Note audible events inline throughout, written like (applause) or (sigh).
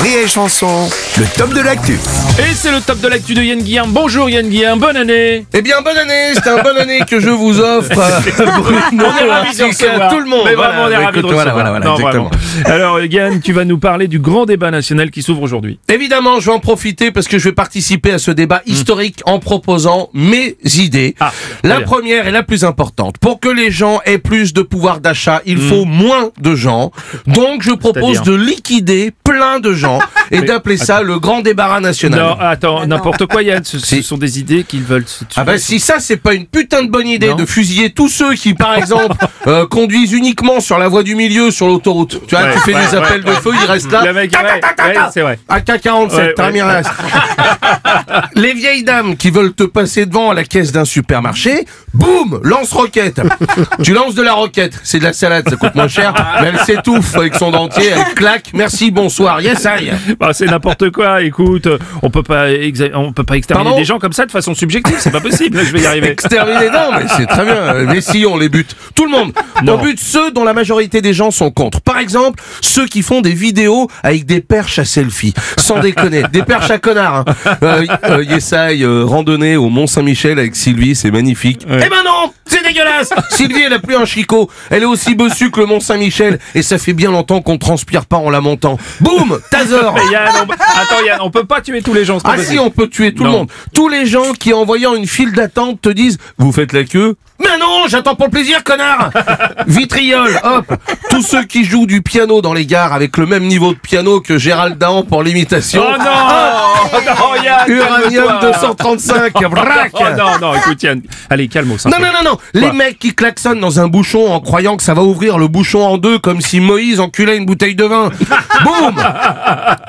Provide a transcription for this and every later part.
Rire et Chanson, le top de l'actu. Et c'est le top de l'actu de Yann Guillaume. Bonjour Yann Guillaume, bonne année Eh bien, bonne année, c'est un bonne année que je vous offre. (laughs) Bruno, On est ravis de recevoir. tout le monde. Mais Voilà, vraiment, on est ravis de recevoir. voilà, voilà, Non, exactement. vraiment. Alors Yann, tu vas nous parler du grand débat national qui s'ouvre aujourd'hui. Évidemment, je vais en profiter parce que je vais participer à ce débat historique en proposant mes idées. Hmm. Ah, la bien. première et la plus importante. Pour que les gens aient plus de pouvoir d'achat, il faut moins de gens. Donc, je propose Hmm. De liquider plein de gens et d'appeler ça le grand débarras national. Non, attends, n'importe quoi Yann, ce, sont des idées qu'ils veulent se Ah bah si ça c'est pas une putain de bonne idée Non. de fusiller tous ceux qui par exemple (laughs) euh, conduisent uniquement sur la voie du milieu sur l'autoroute. Tu vois, Ouais, tu fais ouais, des appels ouais, de feu, ils restent là. Le mec, Ta, ta, ouais, ta, ta, ouais, ta. c'est vrai. AK-47, Ouais, Ramirez. (laughs) Les vieilles dames qui veulent te passer devant à la caisse d'un supermarché, boum, lance-roquette. (laughs) tu lances de la roquette, c'est de la salade, ça coûte moins cher, mais elle s'étouffe avec son dentier, elle claque, merci, bonsoir, yes I. Bah, c'est n'importe quoi. Écoute, on peut pas, on peut pas exterminer Pardon des gens comme ça de façon subjective. C'est pas possible. Je vais y arriver. Exterminer, non, mais c'est très bien. Mais si, on les bute. Tout le monde. Non. On bute ceux dont la majorité des gens sont contre. Par exemple, ceux qui font des vidéos avec des perches à selfie. Sans déconner. Des perches à connard. Hein. Euh, euh, Yesai, euh, randonnée au Mont-Saint-Michel avec Sylvie, c'est magnifique. Ouais. Eh ben non C'est dégueulasse (laughs) Sylvie, elle a plus un chicot. Elle est aussi bossu que le Mont-Saint-Michel. Et ça fait bien longtemps qu'on transpire pas en la montant. Boum Taser Mais Yann, on... attends Yann, on peut pas tuer tous les gens. ah si, on peut tuer tout le monde. Tous les gens qui, en voyant une file d'attente, te disent « Vous faites la queue ?» Mais non, j'attends pour le plaisir, connard (laughs) Vitriol, hop Tous ceux qui jouent du piano dans les gares avec le même niveau de piano que Gérald Dahan pour l'imitation. Oh non, Oh non Yann, Uranium calme-toi. 235, braque Oh non, non, écoute Yann, allez calme non, non, non, non, les mecs qui klaxonnent dans un bouchon en croyant que ça va ouvrir le bouchon en deux comme si Moïse enculait une bouteille de vin. (laughs) Boum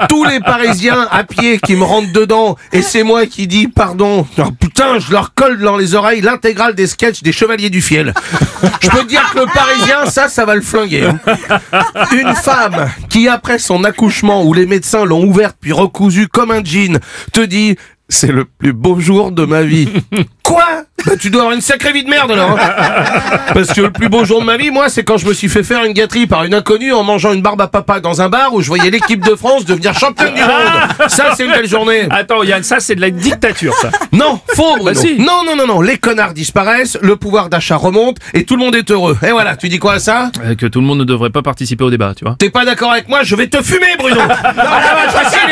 Tous les Parisiens à pied qui me rentrent dedans et c'est moi qui dis pardon. Oh, putain, je leur colle dans les oreilles l'intégrale des sketchs des Chevaliers du Fiel. Je peux dire que le Parisien, ça, ça va le flinguer. hein. Une femme qui, après son accouchement où les médecins l'ont ouverte puis recousue comme un jean, te dit c'est le plus beau jour de ma vie. (laughs) Quoi Bah tu dois avoir une sacrée vie de merde alors. hein. Parce que le plus beau jour de ma vie, moi, c'est quand je me suis fait faire une gâterie par une inconnue en mangeant une barbe à papa dans un bar où je voyais l'équipe de France devenir championne du monde. Ça, c'est une belle journée. Attends Yann, ça c'est de la dictature ça. Non, faux Bruno. Bah si. Non, non, non, non. Les connards disparaissent, le pouvoir d'achat remonte et tout le monde est heureux. Et voilà, tu dis quoi à ça? Euh, que tout le monde ne devrait pas participer au débat, tu vois. T'es pas d'accord avec moi Je vais te fumer, Bruno. (laughs) Ah